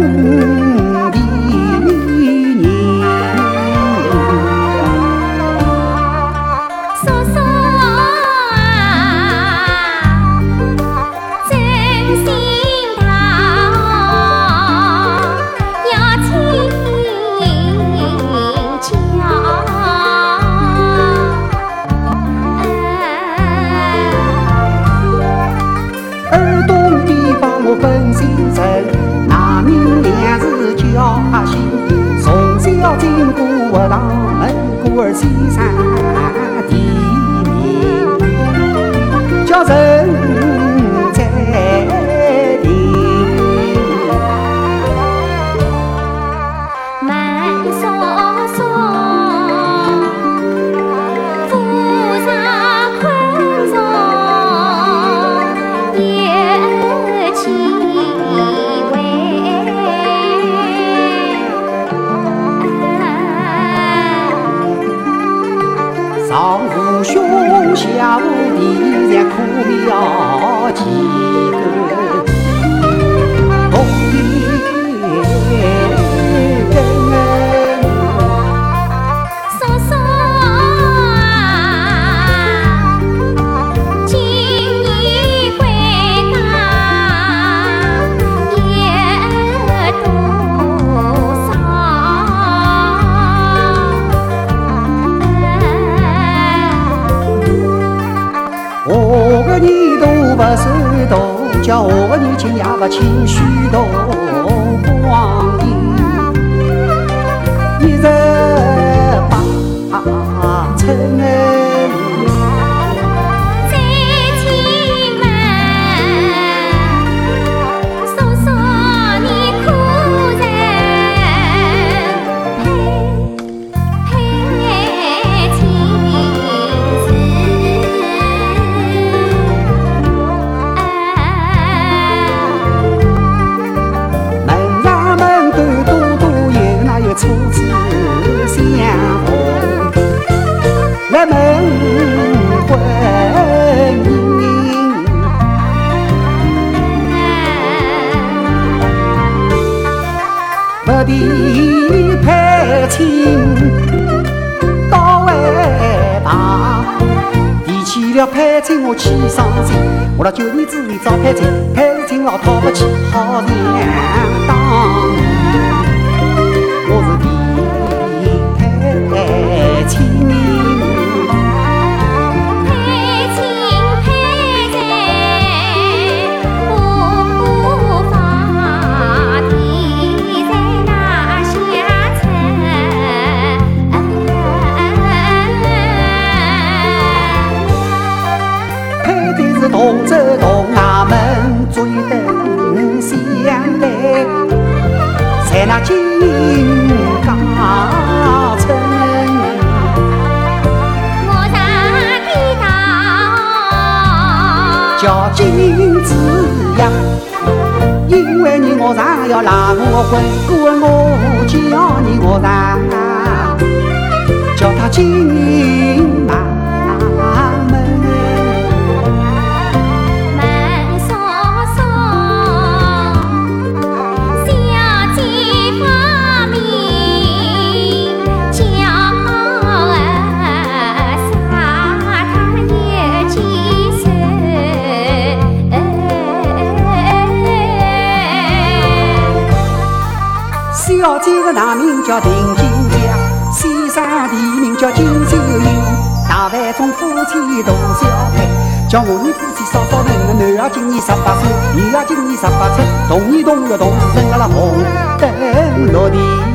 you. 西塞上无兄下无弟也苦命几个。不算大，叫我的年轻也不轻许多光地配亲，到外大，提起了配亲我气伤心。我那九年之里找配亲，配亲老讨不起好娘当。那金刚城。我上的道叫金子呀，因为你我上要拉我婚，故我叫你我上，叫他金马。小姐的大名叫丁金香，先生的名叫金秀英。大饭中夫妻大小配，叫我们夫妻少少人。男儿今年十八岁，女儿今年十八岁，同年同月同日生，阿拉红灯落地。